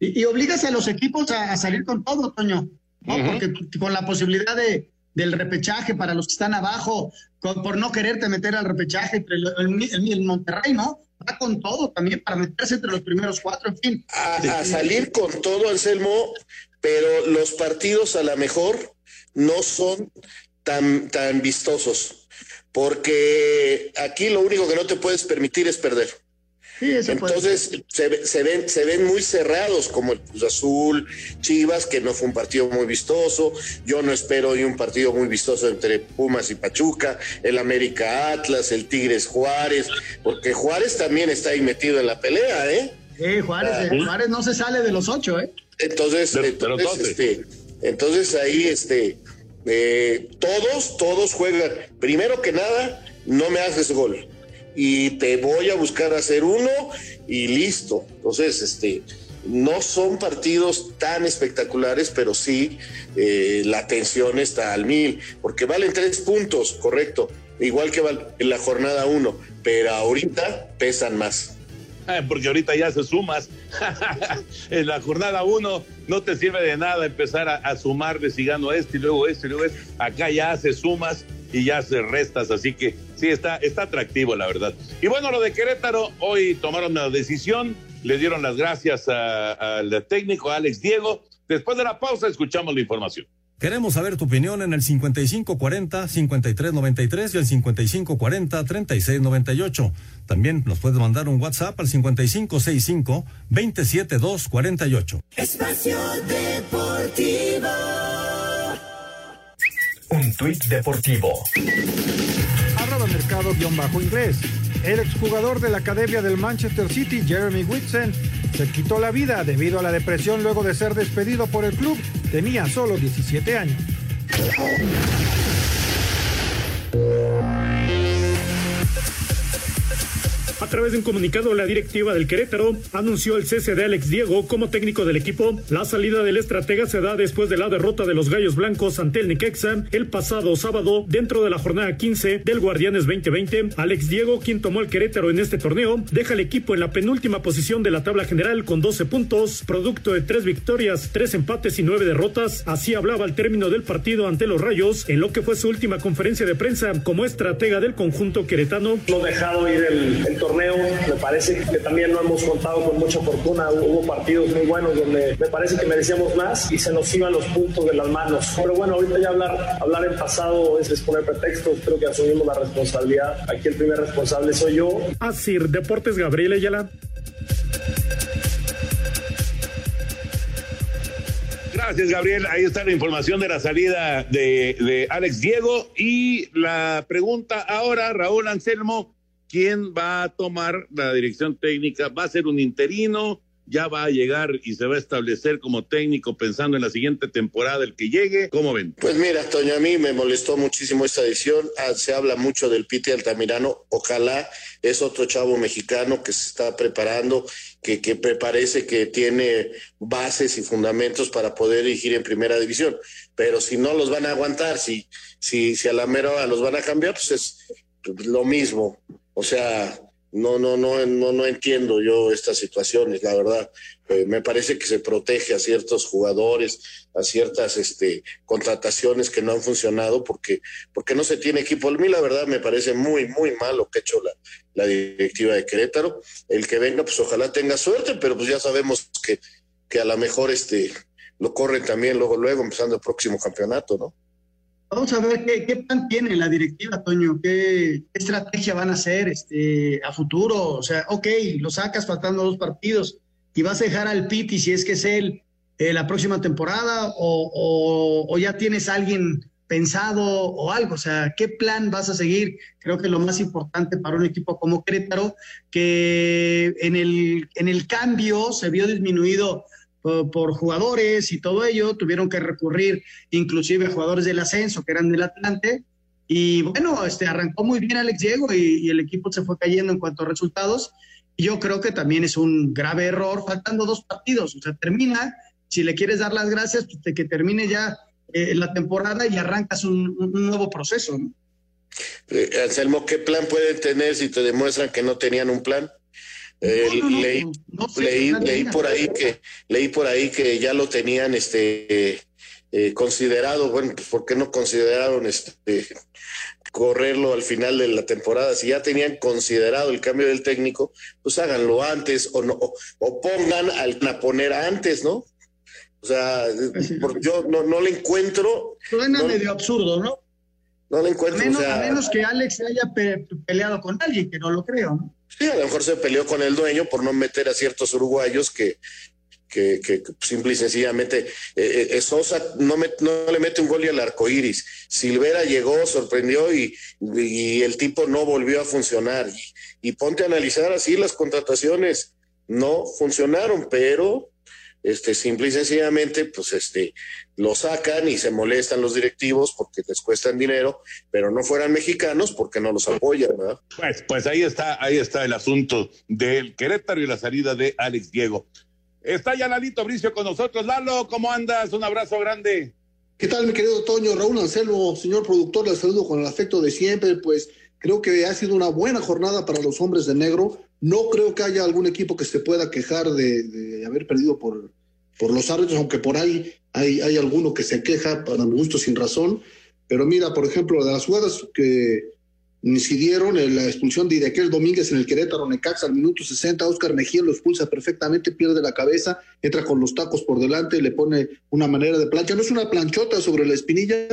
Y, y obligas a los equipos a, a salir con todo, Toño. ¿no? Porque con la posibilidad de, del repechaje para los que están abajo, con- por no quererte meter al repechaje, pero el, el- el- el Monterrey, ¿no? Va con todo también para meterse entre los primeros cuatro, en fin. A, salir con todo, Anselmo, pero los partidos a lo mejor no son tan, tan vistosos, porque aquí lo único que no te puedes permitir es perder. Sí, eso Entonces se, ve- se ven, se ven muy cerrados como el Cruz Azul, Chivas, que no fue un partido muy vistoso. Yo no espero hoy un partido muy vistoso entre Pumas y Pachuca, el América Atlas, el Tigres Juárez, porque Juárez también está ahí metido en la pelea, ¿eh? Eh, Juárez, Ah, eh, ¿sí? Juárez no se sale de los ocho, ¿eh? Entonces, entonces, este, entonces ahí, este, eh, todos, todos juegan. Primero que nada, no me haces gol. Y te voy a buscar hacer uno y listo. Entonces, este, no son partidos tan espectaculares, pero sí eh, la tensión está al mil, porque valen tres puntos, correcto, igual que en la jornada uno, pero ahorita pesan más. Ah, Porque ahorita ya se sumas. *laughs* en la jornada uno no te sirve de nada empezar a, a sumarle si gano este y luego este y luego este. Acá ya haces sumas y ya se restas. Así que sí, está, está atractivo, la verdad. Y bueno, lo de Querétaro, hoy tomaron la decisión, le dieron las gracias al técnico Alex Diego. Después de la pausa, escuchamos la información. Queremos saber tu opinión en el 5540-5393 y el 5540-3698. También nos puedes mandar un WhatsApp al 5565-27248. Espacio Deportivo. Un tuit deportivo. Arroba mercado guion bajo inglés. El exjugador de la academia del Manchester City, Jeremy Whitson, se quitó la vida debido a la depresión luego de ser despedido por el club. Tenía solo 17 años. A través de un comunicado, la directiva del Querétaro anunció el cese de Alex Diego como técnico del equipo. La salida del estratega se da después de la derrota de los Gallos Blancos ante el Necaxa el pasado sábado dentro de la jornada 15 del Guardianes 2020. Alex Diego, quien tomó el Querétaro en este torneo, deja el equipo en la penúltima posición de la tabla general con 12 puntos, producto de tres victorias, tres empates y nueve derrotas. Así hablaba al término del partido ante los Rayos en lo que fue su última conferencia de prensa como estratega del conjunto queretano. No dejado ir el, el torneo, me parece que también no hemos contado con mucha fortuna, hubo partidos muy buenos donde me parece que merecíamos más y se nos iban los puntos de las manos. Pero bueno, ahorita ya hablar, hablar en pasado es, es poner pretextos, creo que asumimos la responsabilidad, aquí el primer responsable soy yo. Asir Deportes Gabriel Ayala. Gracias, Gabriel. Ahí está la información de la salida de, de Alex Diego. Y la pregunta ahora, Raúl Anselmo, ¿quién va a tomar la dirección técnica? ¿Va a ser un interino? ¿Ya va a llegar y se va a establecer como técnico pensando en la siguiente temporada el que llegue? ¿Cómo ven? Pues mira, Toño, a mí me molestó muchísimo esta edición. Ah, se habla mucho del Piti Altamirano. Ojalá es otro chavo mexicano que se está preparando, que, que parece que tiene bases y fundamentos para poder dirigir en primera división. Pero si no los van a aguantar, si, si, si a la mera los van a cambiar, pues es lo mismo. O sea, no, no, no, no, no entiendo yo estas situaciones, la verdad. Eh, me parece que se protege a ciertos jugadores, a ciertas este, contrataciones que no han funcionado porque, porque no se tiene equipo. A mí la verdad me parece muy, muy mal lo que ha hecho la, la directiva de Querétaro. El que venga, pues ojalá tenga suerte, pero pues ya sabemos que, que a lo mejor este, lo corren también luego, luego, empezando el próximo campeonato, ¿no? Vamos a ver qué, plan tiene la directiva, Toño, qué, estrategia van a hacer este, a futuro. O sea, ok, lo sacas faltando dos partidos y vas a dejar al Piti si es que es él eh, la próxima temporada o, o, ya tienes alguien pensado o algo. O sea, ¿qué plan vas a seguir? Creo que lo más importante para un equipo como Querétaro, que en el, en el cambio se vio disminuido por, jugadores y todo ello, tuvieron que recurrir inclusive a jugadores del ascenso que eran del Atlante. Y bueno, este, arrancó muy bien Alex Diego y, el equipo se fue cayendo en cuanto a resultados. Y yo creo que también es un grave error, faltando dos partidos. O sea, termina, si le quieres dar las gracias, pues de que termine ya eh, la temporada y arrancas un, un nuevo proceso. ¿no? Eh, Anselmo, ¿qué plan pueden tener si te demuestran que no tenían un plan? Eh, no, no, no, leí, leí, leí por ahí que leí por ahí que ya lo tenían este eh, considerado. Bueno pues por qué no consideraron este correrlo al final de la temporada si ya tenían considerado el cambio del técnico pues háganlo antes o no o, o pongan al a poner antes no o sea yo no, no le encuentro suena medio absurdo no no le encuentro a menos, o sea, a menos que Alex haya pe peleado con alguien que no lo creo no Sí, a lo mejor se peleó con el dueño por no meter a ciertos uruguayos que, que, que simple y sencillamente eh, eh, Sosa no, le mete un gol y al arco iris. Silvera llegó, sorprendió y, y, el tipo no volvió a funcionar. Y, y, ponte a analizar así las contrataciones. No funcionaron, pero este, simple y sencillamente, pues este, lo sacan y se molestan los directivos porque les cuestan dinero, pero no fueran mexicanos porque no los apoyan, ¿verdad? Pues, pues ahí está, ahí está el asunto del Querétaro y la salida de Alex Diego. Está ya Lalito Bricio con nosotros. Lalo, ¿cómo andas? Un abrazo grande. ¿Qué tal, mi querido Toño? Raúl Anselmo, señor productor, les saludo con el afecto de siempre, pues creo que ha sido una buena jornada para los hombres de negro. No creo que haya algún equipo que se pueda quejar de, haber perdido por, los árbitros, aunque por ahí hay, alguno que se queja, para mi gusto, sin razón. Pero mira, por ejemplo, de las jugadas que incidieron en la expulsión de Idequel Domínguez en el Querétaro Necaxa al minuto 60, Oscar Mejía lo expulsa perfectamente, pierde la cabeza, entra con los tacos por delante, le pone una manera de plancha. No es una planchota sobre la espinilla,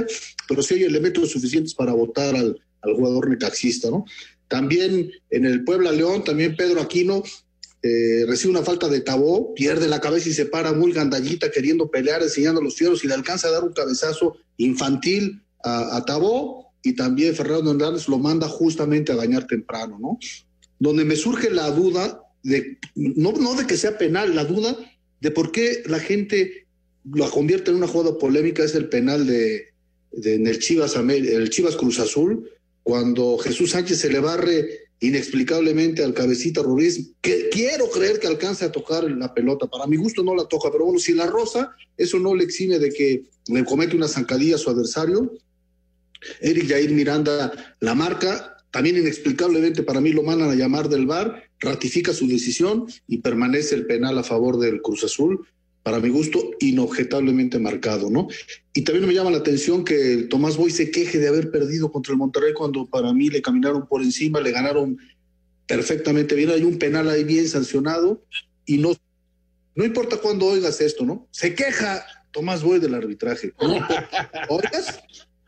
pero sí hay elementos suficientes para votar al, al jugador necaxista, ¿no? También en el Puebla León, también Pedro Aquino eh, recibe una falta de tabó, pierde la cabeza y se para muy gandallita queriendo pelear, enseñando los fierros y le alcanza a dar un cabezazo infantil a, a Tabó y también Fernando Hernández lo manda justamente a dañar temprano, ¿no? Donde me surge la duda de, no, no de que sea penal, la duda de por qué la gente lo convierte en una jugada polémica es el penal de, de en el Chivas, el Chivas Cruz Azul, cuando Jesús Sánchez se le barre inexplicablemente al cabecita Ruiz, que quiero creer que alcance a tocar la pelota. Para mi gusto no la toca, pero bueno, si la rosa, eso no le exime de que le comete una zancadilla a su adversario. Eric Jair Miranda la marca, también inexplicablemente para mí lo mandan a llamar del VAR, ratifica su decisión y permanece el penal a favor del Cruz Azul para mi gusto, inobjetablemente marcado, ¿no? Y también me llama la atención que Tomás Boy se queje de haber perdido contra el Monterrey cuando para mí le caminaron por encima, le ganaron perfectamente bien, hay un penal ahí bien sancionado y no, no importa cuándo oigas esto, ¿no? Se queja Tomás Boy del arbitraje. ¿Oigas?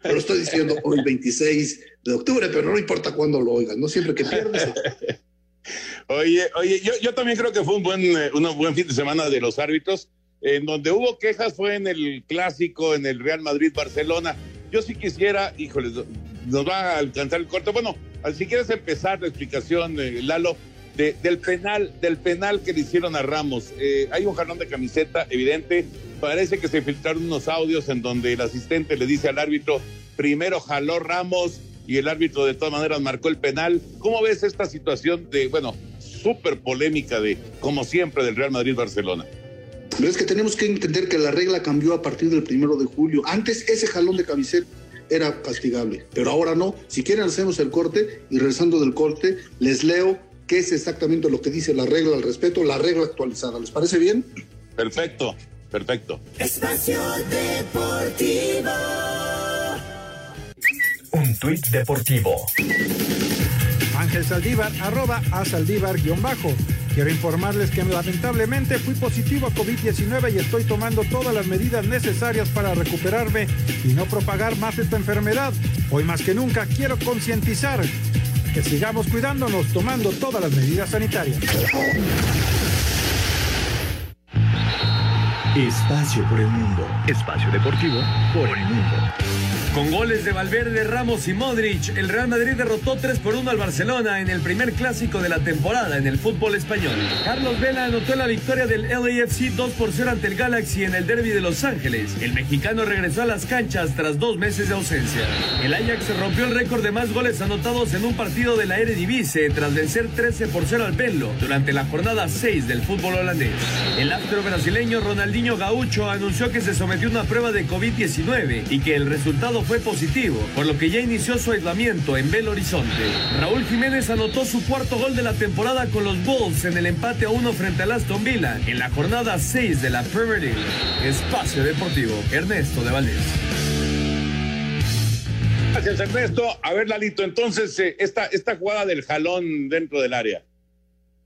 Pero estoy diciendo hoy 26 de octubre, pero no importa cuándo lo oigas, no siempre que pierdes. Oye, oye, yo, yo también creo que fue un buen, eh, un buen fin de semana de los árbitros. En donde hubo quejas fue en el clásico, en el Real Madrid-Barcelona. Yo sí quisiera, híjole, nos va a alcanzar el corte. Bueno, si quieres empezar la explicación, eh, Lalo, de, del penal, del penal que le hicieron a Ramos. Eh, hay un jalón de camiseta evidente. Parece que se filtraron unos audios en donde el asistente le dice al árbitro, primero jaló Ramos y el árbitro de todas maneras marcó el penal. ¿Cómo ves esta situación de, bueno, súper polémica de, como siempre, del Real Madrid-Barcelona? Pero es que tenemos que entender que la regla cambió a partir del primero de julio. Antes ese jalón de camiseta era castigable, pero ahora no. Si quieren hacemos el corte y regresando del corte les leo qué es exactamente lo que dice la regla al respecto, la regla actualizada. ¿Les parece bien? Perfecto, perfecto. Espacio Deportivo. Un tuit deportivo. Ángel Saldívar, arroba a Saldívar guion bajo. Quiero informarles que lamentablemente fui positivo a COVID-19 y estoy tomando todas las medidas necesarias para recuperarme y no propagar más esta enfermedad. Hoy más que nunca quiero concientizar que sigamos cuidándonos tomando todas las medidas sanitarias. Espacio por el mundo. Espacio deportivo por el mundo. Con goles de Valverde, Ramos y Modric, el Real Madrid derrotó 3 por 1 al Barcelona en el primer clásico de la temporada en el fútbol español. Carlos Vela anotó la victoria del LAFC 2 por 0 ante el Galaxy en el derby de Los Ángeles. El mexicano regresó a las canchas tras dos meses de ausencia. El Ajax rompió el récord de más goles anotados en un partido de la Eredivisie tras vencer 13 por 0 al Venlo durante la jornada 6 del fútbol holandés. El astro brasileño Ronaldinho Gaucho anunció que se sometió a una prueba de COVID-19 y que el resultado fue positivo, por lo que ya inició su aislamiento en Belo Horizonte. Raúl Jiménez anotó su cuarto gol de la temporada con los Bulls en el empate a uno frente al Aston Villa en la jornada 6 de la Premier League. Espacio Deportivo, Ernesto de Valdés. Gracias, Ernesto. A ver, Lalito, entonces, eh, esta, esta jugada del jalón dentro del área.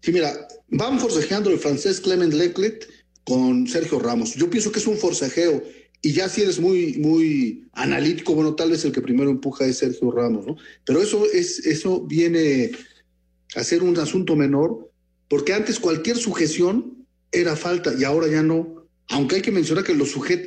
Sí, mira, van forcejeando el francés Clement Leclerc con Sergio Ramos. Yo pienso que es un forcejeo y ya si eres muy, muy analítico, bueno, tal vez el que primero empuja es Sergio Ramos, ¿no? Pero eso, es, eso viene a ser un asunto menor, porque antes cualquier sujeción era falta y ahora ya no. Aunque hay que mencionar que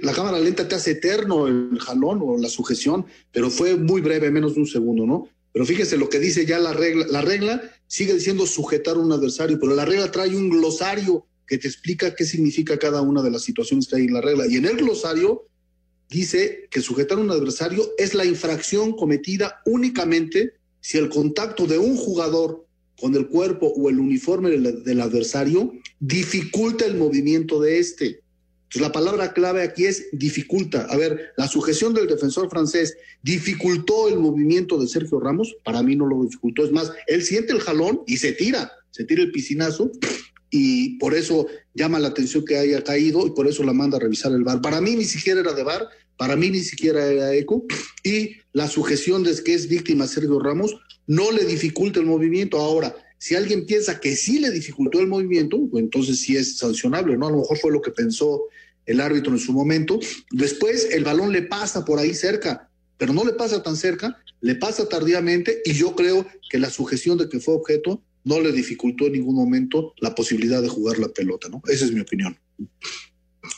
la cámara lenta te hace eterno el jalón o la sujeción, pero fue muy breve, menos de un segundo, ¿no? Pero fíjese lo que dice ya la regla. La regla sigue diciendo sujetar a un adversario, pero la regla trae un glosario que te explica qué significa cada una de las situaciones que hay en la regla. Y en el glosario dice que sujetar a un adversario es la infracción cometida únicamente si el contacto de un jugador con el cuerpo o el uniforme del, adversario dificulta el movimiento de este. Entonces, la palabra clave aquí es dificulta. A ver, la sujeción del defensor francés dificultó el movimiento de Sergio Ramos. Para mí no lo dificultó. Es más, él siente el jalón y se tira, se tira el piscinazo y por eso llama la atención que haya caído y por eso la manda a revisar el bar. Para mí ni siquiera era de bar, para mí ni siquiera era eco y la sujeción de que es víctima Sergio Ramos no le dificulta el movimiento. Ahora, si alguien piensa que sí le dificultó el movimiento, pues entonces sí es sancionable, ¿no? A lo mejor fue lo que pensó el árbitro en su momento. Después el balón le pasa por ahí cerca, pero no le pasa tan cerca, le pasa tardíamente y yo creo que la sujeción de que fue objeto no le dificultó en ningún momento la posibilidad de jugar la pelota, ¿no? Esa es mi opinión.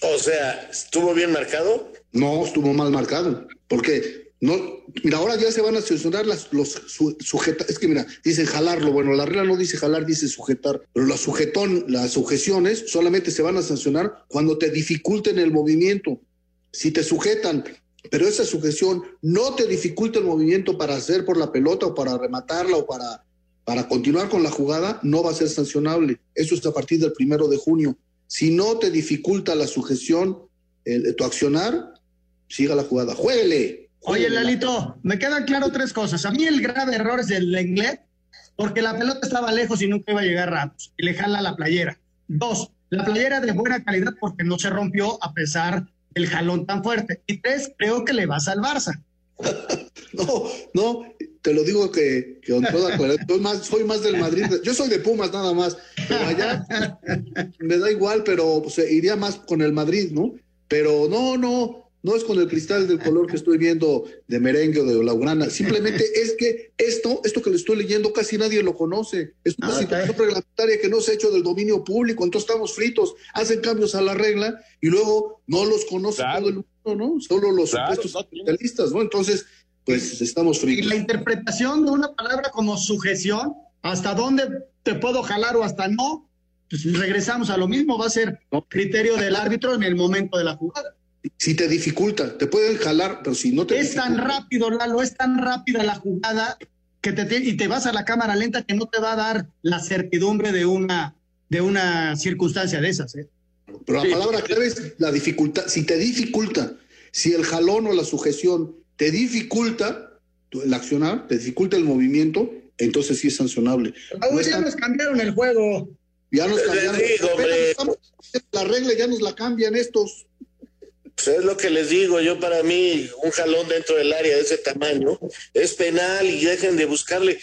O sea, ¿estuvo bien marcado? No, estuvo mal marcado, porque no, mira, ahora ya se van a sancionar las, los sujetas, es que mira, dicen jalarlo, bueno, la regla no dice jalar, dice sujetar, pero la sujetón, las sujeciones solamente se van a sancionar cuando te dificulten el movimiento. Si te sujetan, pero esa sujeción no te dificulta el movimiento para hacer por la pelota o para rematarla o para para continuar con la jugada no va a ser sancionable. Eso es a partir del primero de junio. Si no te dificulta la sujeción, el, tu accionar, siga la jugada. ¡Jueguele! Oye, Lalito, me quedan claro tres cosas. A mí el grave error es del inglés, porque la pelota estaba lejos y nunca iba a llegar Ramos, y le jala la playera. Dos, la playera de buena calidad porque no se rompió a pesar del jalón tan fuerte. Y tres, creo que le vas al Barça. *laughs* no, no, te lo digo que, que con toda claridad, soy más, soy más del Madrid, yo soy de Pumas nada más, pero allá me da igual, pero pues, iría más con el Madrid, ¿no? Pero no, no, no es con el cristal del color que estoy viendo de merengue o de laurana, simplemente es que esto, esto que le estoy leyendo casi nadie lo conoce, es una Ah, situación reglamentaria que no se ha hecho del dominio público, entonces estamos fritos, hacen cambios a la regla y luego no los conoce todo el mundo, ¿no? Solo los Claro, supuestos especialistas, ¿no? Entonces, pues estamos Y fritos. la interpretación de una palabra como sujeción, hasta dónde te puedo jalar o hasta no, pues regresamos a lo mismo, va a ser criterio del árbitro en el momento de la jugada. Si te dificulta, te pueden jalar, pero si no te Es tan rápido, Lalo, es tan rápida la jugada que te, y te vas a la cámara lenta que no te va a dar la certidumbre de una, de una circunstancia de esas. ¿eh? Pero la palabra clave es la dificultad. Si te dificulta, si el jalón o la sujeción te dificulta el accionar, te dificulta el movimiento, entonces sí es sancionable. No ya nos cambiaron el juego. Ya nos cambiaron. la regla ya nos la cambian estos. Pues es lo que les digo, yo para mí un jalón dentro del área de ese tamaño es penal y dejen de buscarle.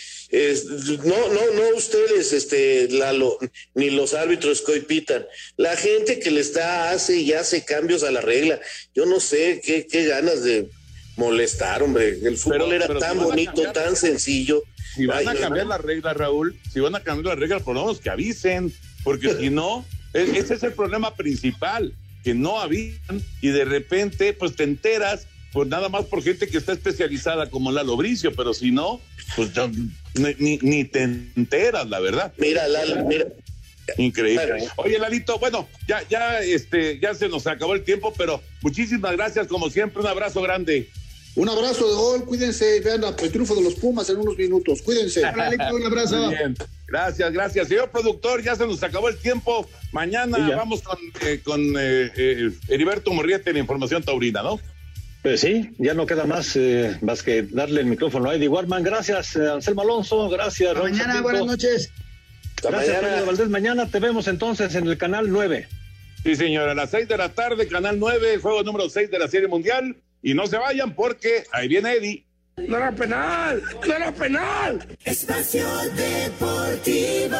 no, no, no ustedes, este, Lalo, ni los árbitros coipitan. La gente que le está hace y hace cambios a la regla. Yo no sé qué, qué ganas de molestar, hombre. El fútbol era tan bonito, tan sencillo. Si van a cambiar la regla, Raúl, si van a cambiar la regla, por lo menos que avisen, porque si no, ese es el problema principal que no habían y de repente pues te enteras pues nada más por gente que está especializada como Lalo Bricio, pero si no, pues ni, ni, te enteras, la verdad. Mira, Lalo, mira. Increíble. Oye, Lalito, bueno, ya, ya, este, ya se nos acabó el tiempo, pero muchísimas gracias, como siempre, un abrazo grande. Un abrazo de gol, cuídense, vean el triunfo de los Pumas en unos minutos, cuídense. un abrazo. Gracias, gracias. Señor productor, ya se nos acabó el tiempo. Mañana vamos con, eh, con eh, eh, Heriberto Morriete en Información Taurina, ¿no? Pues sí, ya no queda más, más que darle el micrófono a Eddie Warman. Gracias, Anselmo Alonso. Gracias, Mañana, buenas noches. Gracias, mañana. Valdés. Mañana te vemos entonces en el canal 9. Sí, señora, a las 6 de la tarde, canal 9, juego número 6 de la Serie Mundial. Y no se vayan porque ahí viene Eddie. No era penal, no era penal. Espacio Deportivo.